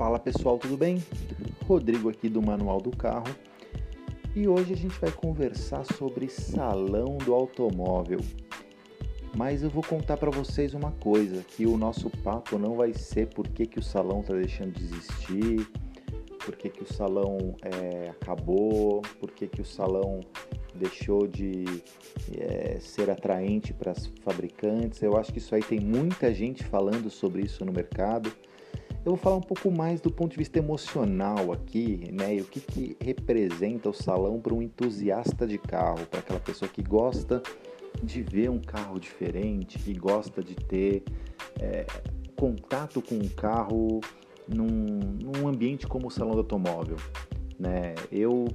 Fala pessoal, tudo bem? Rodrigo aqui do Manual do Carro e hoje a gente vai conversar sobre salão do automóvel. Mas eu vou contar para vocês uma coisa, que o nosso papo não vai ser por que, que o salão está deixando de existir, por que, que o salão é, acabou, por que, que o salão deixou de é, ser atraente para as fabricantes. Eu acho que isso aí tem muita gente falando sobre isso no mercado. Eu vou falar um pouco mais do ponto de vista emocional aqui, né? E o que, que representa o salão para um entusiasta de carro, para aquela pessoa que gosta de ver um carro diferente, que gosta de ter é, contato com um carro num, num ambiente como o salão do automóvel, né? Eu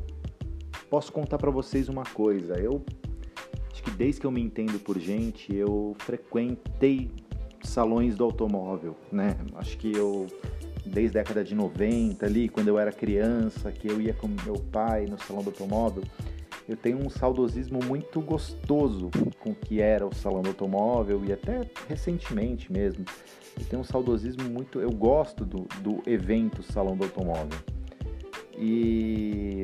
posso contar para vocês uma coisa. Eu acho que desde que eu me entendo por gente, eu frequentei salões do automóvel, né? Acho que eu desde a década de 90 ali, quando eu era criança, que eu ia com meu pai no salão do automóvel, eu tenho um saudosismo muito gostoso com o que era o salão do automóvel e até recentemente mesmo. Eu tenho um saudosismo muito, eu gosto do, do evento salão do automóvel. E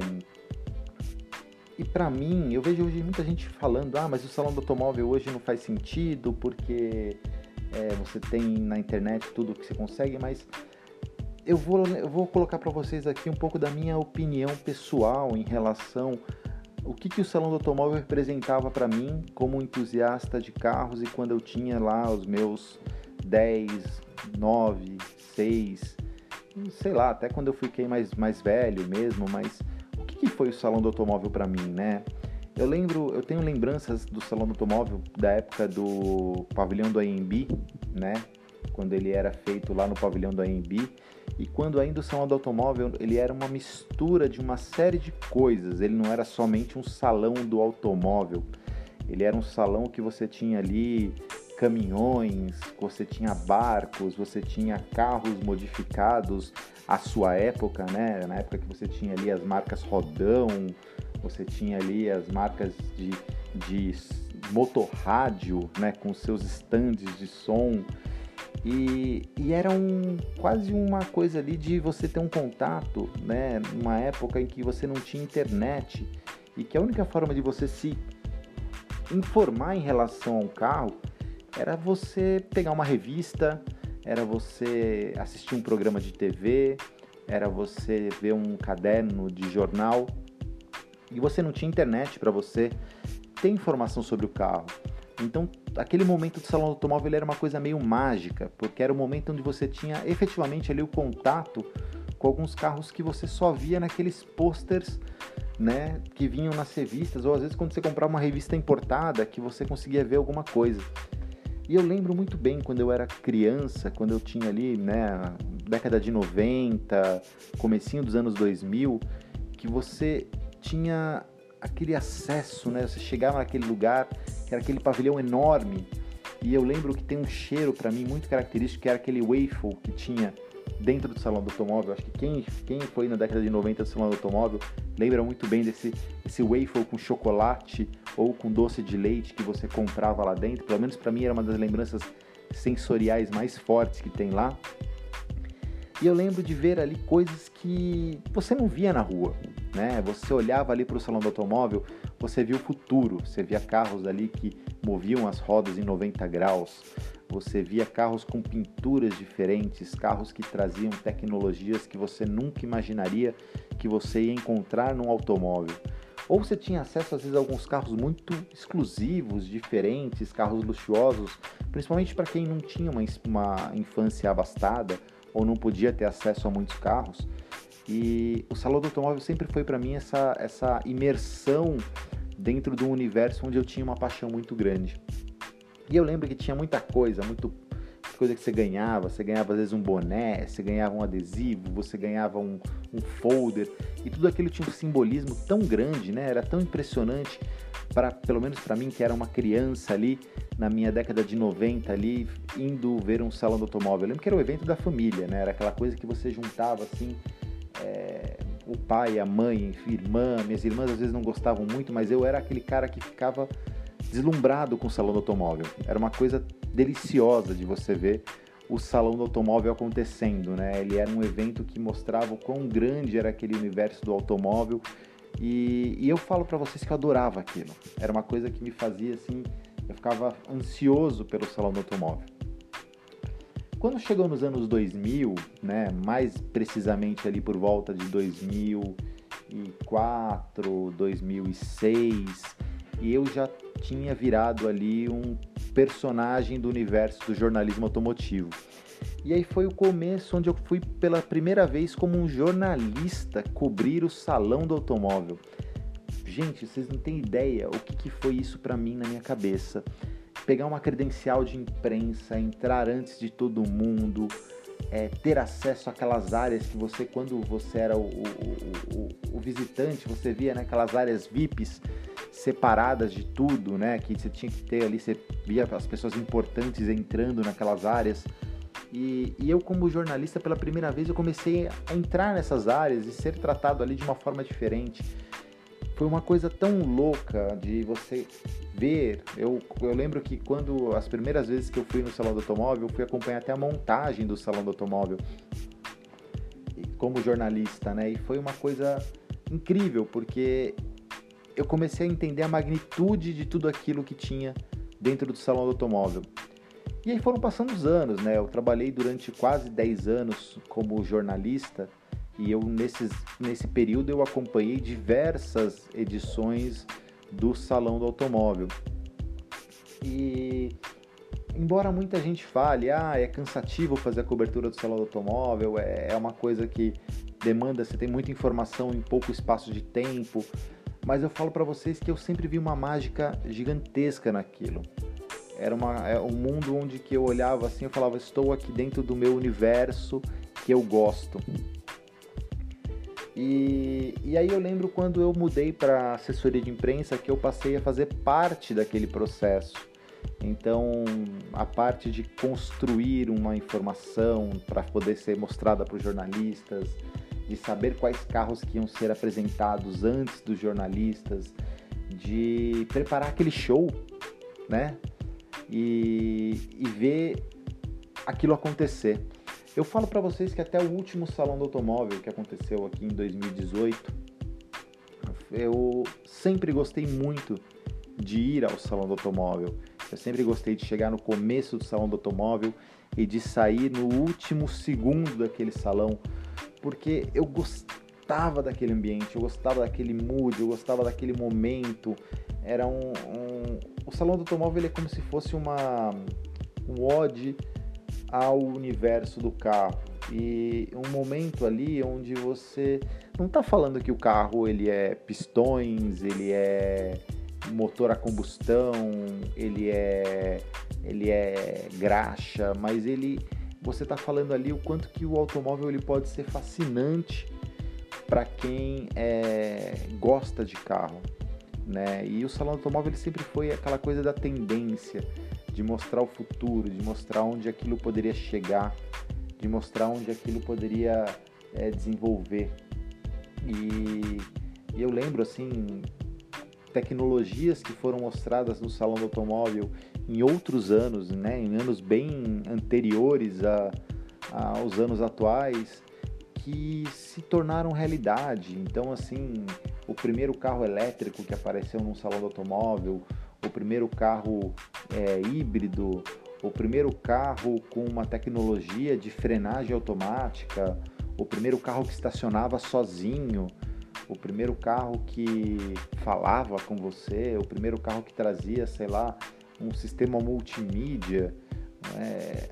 e para mim, eu vejo hoje muita gente falando: ah, mas o salão do automóvel hoje não faz sentido porque é, você tem na internet tudo o que você consegue, mas eu vou, eu vou colocar para vocês aqui um pouco da minha opinião pessoal em relação o que, que o salão do automóvel representava para mim como entusiasta de carros e quando eu tinha lá os meus 10, 9, 6, sei lá, até quando eu fiquei mais, mais velho mesmo, mas que foi o salão do automóvel para mim, né? Eu lembro, eu tenho lembranças do salão do automóvel da época do pavilhão do AMB, né? Quando ele era feito lá no pavilhão do AMB e quando ainda o salão do automóvel ele era uma mistura de uma série de coisas. Ele não era somente um salão do automóvel. Ele era um salão que você tinha ali caminhões, você tinha barcos, você tinha carros modificados à sua época, né? Na época que você tinha ali as marcas Rodão, você tinha ali as marcas de, de motorrádio, né? Com seus estandes de som. E, e, era um, quase uma coisa ali de você ter um contato, né? Numa época em que você não tinha internet e que a única forma de você se informar em relação ao carro era você pegar uma revista, era você assistir um programa de TV, era você ver um caderno de jornal e você não tinha internet para você ter informação sobre o carro. Então, aquele momento do salão do automóvel era uma coisa meio mágica, porque era o momento onde você tinha efetivamente ali o contato com alguns carros que você só via naqueles posters, né, que vinham nas revistas, ou às vezes quando você comprava uma revista importada, que você conseguia ver alguma coisa. E eu lembro muito bem quando eu era criança, quando eu tinha ali, né, década de 90, comecinho dos anos 2000, que você tinha aquele acesso, né? Você chegava naquele lugar, que era aquele pavilhão enorme, e eu lembro que tem um cheiro para mim muito característico, que era aquele waffle que tinha dentro do salão do automóvel. Acho que quem, quem foi na década de 90 do salão do automóvel lembra muito bem desse esse waffle com chocolate ou com doce de leite que você comprava lá dentro. Pelo menos para mim era uma das lembranças sensoriais mais fortes que tem lá. E eu lembro de ver ali coisas que você não via na rua, né? Você olhava ali para o salão do automóvel, você via o futuro, você via carros ali que moviam as rodas em 90 graus, você via carros com pinturas diferentes, carros que traziam tecnologias que você nunca imaginaria que você ia encontrar num automóvel. Ou você tinha acesso às vezes a alguns carros muito exclusivos, diferentes, carros luxuosos, principalmente para quem não tinha uma, uma infância abastada ou não podia ter acesso a muitos carros. E o salão do automóvel sempre foi para mim essa, essa imersão dentro de um universo onde eu tinha uma paixão muito grande. E eu lembro que tinha muita coisa, muito coisa que você ganhava. Você ganhava às vezes um boné, você ganhava um adesivo, você ganhava um, um folder. E tudo aquilo tinha um simbolismo tão grande, né? Era tão impressionante, para pelo menos para mim que era uma criança ali na minha década de 90 ali, indo ver um salão do automóvel. Eu lembro que era o evento da família, né? Era aquela coisa que você juntava assim. É, o pai, a mãe, irmã, minhas irmãs às vezes não gostavam muito, mas eu era aquele cara que ficava deslumbrado com o salão do automóvel. Era uma coisa deliciosa de você ver o salão do automóvel acontecendo, né? Ele era um evento que mostrava o quão grande era aquele universo do automóvel e, e eu falo para vocês que eu adorava aquilo. Era uma coisa que me fazia assim, eu ficava ansioso pelo salão do automóvel. Quando chegou nos anos 2000, né, mais precisamente ali por volta de 2004, 2006, e eu já tinha virado ali um personagem do universo do jornalismo automotivo. E aí foi o começo onde eu fui pela primeira vez como um jornalista cobrir o salão do automóvel. Gente, vocês não têm ideia o que, que foi isso para mim na minha cabeça. Pegar uma credencial de imprensa, entrar antes de todo mundo, é, ter acesso àquelas áreas que você, quando você era o, o, o, o visitante, você via né, áreas VIPs separadas de tudo, né? Que você tinha que ter ali, você via as pessoas importantes entrando naquelas áreas. E, e, eu, como jornalista, pela primeira vez, eu comecei a entrar nessas áreas e ser tratado ali de uma forma diferente. Foi uma coisa tão louca de você ver. Eu, eu lembro que quando as primeiras vezes que eu fui no salão do automóvel, eu fui acompanhar até a montagem do salão do automóvel como jornalista, né? E foi uma coisa incrível porque eu comecei a entender a magnitude de tudo aquilo que tinha dentro do salão do automóvel. E aí foram passando os anos, né? Eu trabalhei durante quase 10 anos como jornalista e eu nesses, nesse período eu acompanhei diversas edições do Salão do Automóvel. E embora muita gente fale, ah, é cansativo fazer a cobertura do Salão do Automóvel, é, é uma coisa que demanda, você tem muita informação em pouco espaço de tempo, mas eu falo para vocês que eu sempre vi uma mágica gigantesca naquilo era uma, é um mundo onde que eu olhava assim, eu falava, estou aqui dentro do meu universo que eu gosto. E, e aí eu lembro quando eu mudei para assessoria de imprensa que eu passei a fazer parte daquele processo. Então, a parte de construir uma informação para poder ser mostrada para os jornalistas, de saber quais carros que iam ser apresentados antes dos jornalistas, de preparar aquele show, né? e, e ver aquilo acontecer. Eu falo para vocês que até o último salão do automóvel que aconteceu aqui em 2018, eu sempre gostei muito de ir ao salão do automóvel. Eu sempre gostei de chegar no começo do salão do automóvel e de sair no último segundo daquele salão, porque eu gostava daquele ambiente, eu gostava daquele mood, eu gostava daquele momento. Era um, um o salão do automóvel é como se fosse uma um ode ao universo do carro e um momento ali onde você não está falando que o carro ele é pistões, ele é motor a combustão, ele é ele é graxa, mas ele você está falando ali o quanto que o automóvel ele pode ser fascinante para quem é, gosta de carro né? E o salão automóvel ele sempre foi aquela coisa da tendência, de mostrar o futuro, de mostrar onde aquilo poderia chegar, de mostrar onde aquilo poderia é, desenvolver. E, e eu lembro assim tecnologias que foram mostradas no salão do automóvel em outros anos, né, em anos bem anteriores a, a, aos anos atuais, que se tornaram realidade. Então, assim, o primeiro carro elétrico que apareceu num salão do automóvel, o primeiro carro é, híbrido, o primeiro carro com uma tecnologia de frenagem automática, o primeiro carro que estacionava sozinho, o primeiro carro que falava com você, o primeiro carro que trazia, sei lá, um sistema multimídia. É...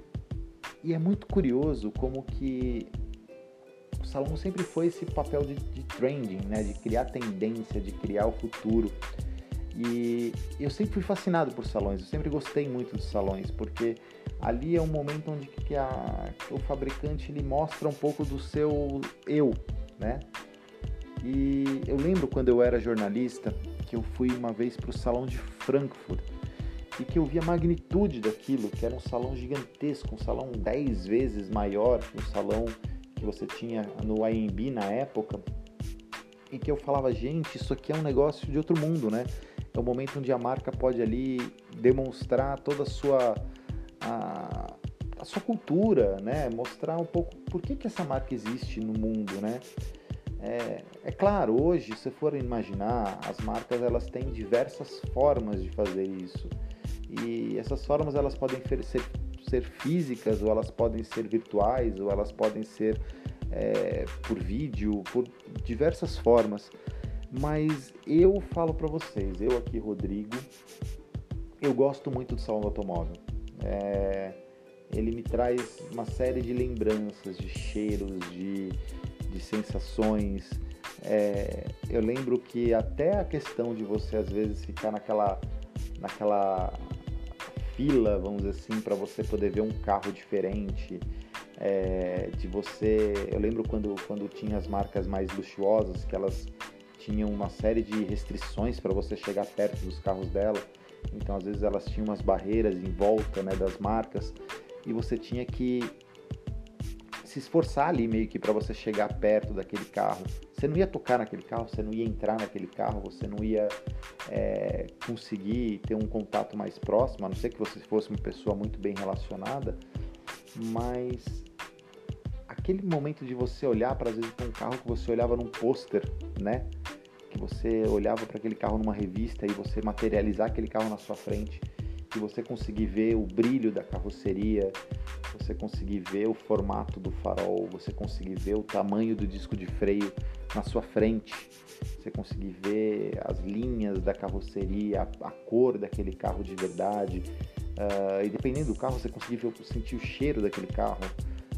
E é muito curioso como que salão sempre foi esse papel de, de trending, né? De criar tendência, de criar o futuro. E eu sempre fui fascinado por salões, eu sempre gostei muito dos salões, porque ali é um momento onde que a, o fabricante ele mostra um pouco do seu eu, né? E eu lembro quando eu era jornalista que eu fui uma vez para o salão de Frankfurt e que eu vi a magnitude daquilo, que era um salão gigantesco, um salão 10 vezes maior que um salão que você tinha no IMB na época, e que eu falava, gente, isso aqui é um negócio de outro mundo, né? É o momento onde a marca pode ali demonstrar toda a sua a, a sua cultura, né? Mostrar um pouco por que, que essa marca existe no mundo, né? É, é, claro, hoje, se for imaginar, as marcas elas têm diversas formas de fazer isso. E essas formas elas podem ser, ser físicas, ou elas podem ser virtuais, ou elas podem ser é, por vídeo, por diversas formas. Mas eu falo para vocês, eu aqui, Rodrigo, eu gosto muito do salão do automóvel. É, ele me traz uma série de lembranças, de cheiros, de, de sensações. É, eu lembro que até a questão de você às vezes ficar naquela, naquela fila, vamos dizer assim, para você poder ver um carro diferente, é, de você. Eu lembro quando, quando tinha as marcas mais luxuosas, que elas tinham uma série de restrições para você chegar perto dos carros dela. Então, às vezes, elas tinham umas barreiras em volta né, das marcas e você tinha que se esforçar ali meio que para você chegar perto daquele carro. Você não ia tocar naquele carro, você não ia entrar naquele carro, você não ia é, conseguir ter um contato mais próximo, a não ser que você fosse uma pessoa muito bem relacionada, mas aquele momento de você olhar para às vezes para um carro que você olhava num pôster, né? Que você olhava para aquele carro numa revista e você materializar aquele carro na sua frente que você conseguir ver o brilho da carroceria, você conseguir ver o formato do farol, você conseguir ver o tamanho do disco de freio na sua frente, você conseguir ver as linhas da carroceria, a, a cor daquele carro de verdade, uh, e dependendo do carro, você conseguir ver, sentir o cheiro daquele carro,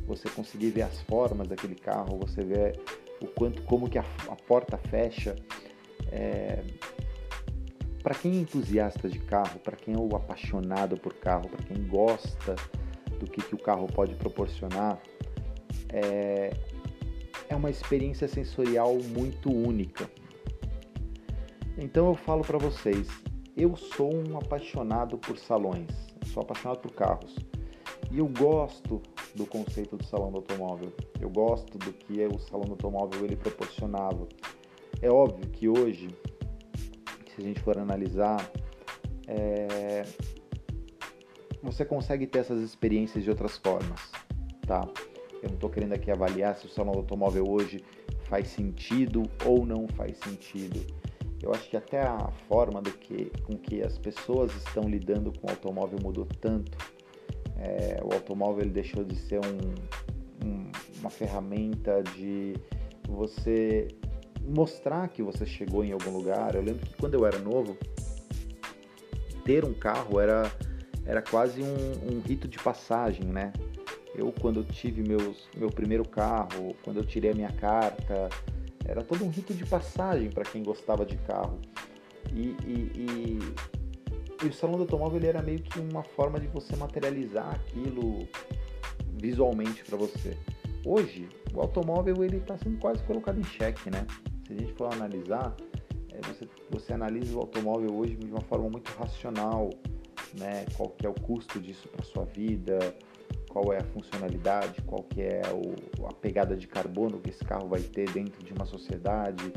você conseguir ver as formas daquele carro, você ver o quanto, como que a, a porta fecha. É, para quem é entusiasta de carro, para quem é o apaixonado por carro, para quem gosta do que, que o carro pode proporcionar, é, é uma experiência sensorial muito única. Então eu falo para vocês, eu sou um apaixonado por salões, sou apaixonado por carros e eu gosto do conceito do salão do automóvel. Eu gosto do que o salão do automóvel ele proporcionava. É óbvio que hoje se a gente for analisar, é, você consegue ter essas experiências de outras formas, tá? Eu não estou querendo aqui avaliar se o salão do automóvel hoje faz sentido ou não faz sentido. Eu acho que até a forma do que, com que as pessoas estão lidando com o automóvel mudou tanto. É, o automóvel ele deixou de ser um, um, uma ferramenta de você mostrar que você chegou em algum lugar. Eu lembro que quando eu era novo, ter um carro era, era quase um, um rito de passagem, né? Eu, quando tive meus, meu primeiro carro, quando eu tirei a minha carta, era todo um rito de passagem para quem gostava de carro. E, e, e, e, o salão do automóvel ele era meio que uma forma de você materializar aquilo visualmente para você. Hoje, o automóvel ele está sendo quase colocado em xeque, né? se a gente for analisar, é, você, você analisa o automóvel hoje de uma forma muito racional, né? Qual que é o custo disso para sua vida, qual é a funcionalidade, qual que é o, a pegada de carbono que esse carro vai ter dentro de uma sociedade,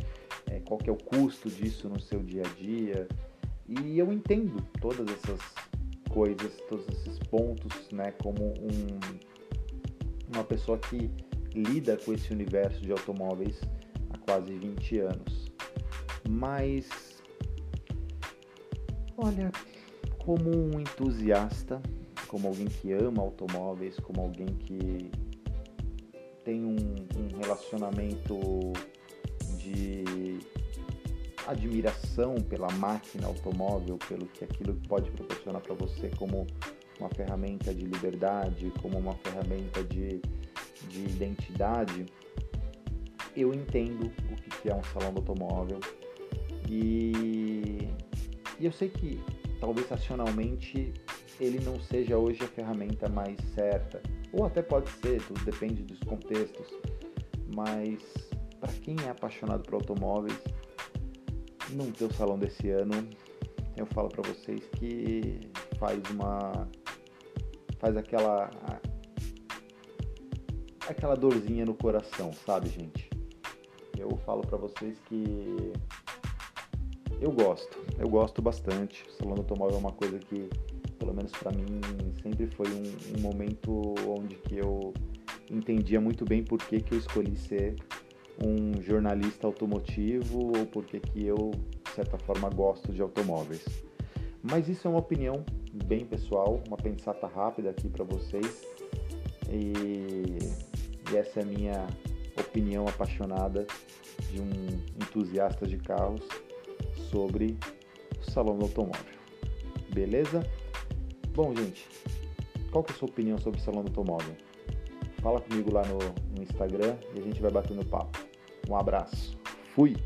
é, qual que é o custo disso no seu dia a dia. E eu entendo todas essas coisas, todos esses pontos, né, como um, uma pessoa que lida com esse universo de automóveis quase 20 anos. Mas, olha, como um entusiasta, como alguém que ama automóveis, como alguém que tem um, um relacionamento de admiração pela máquina automóvel, pelo que aquilo pode proporcionar para você como uma ferramenta de liberdade, como uma ferramenta de, de identidade, eu entendo o que é um salão do automóvel. E, e eu sei que talvez racionalmente ele não seja hoje a ferramenta mais certa, ou até pode ser, tudo depende dos contextos, mas para quem é apaixonado por automóveis, não ter o salão desse ano, eu falo para vocês que faz uma faz aquela aquela dorzinha no coração, sabe, gente? eu falo para vocês que eu gosto, eu gosto bastante. O salão do automóvel é uma coisa que pelo menos para mim, sempre foi um, um, momento onde que eu entendia muito bem por que, que eu escolhi ser um jornalista automotivo ou por que, que eu, de certa forma, gosto de automóveis. Mas isso é uma opinião bem pessoal, uma pensata rápida aqui para vocês. E, e essa é a minha opinião apaixonada de um entusiasta de carros sobre o salão do automóvel. Beleza? Bom, gente, qual que é a sua opinião sobre o salão do automóvel? Fala comigo lá no, no Instagram e a gente vai batendo papo. Um abraço. Fui!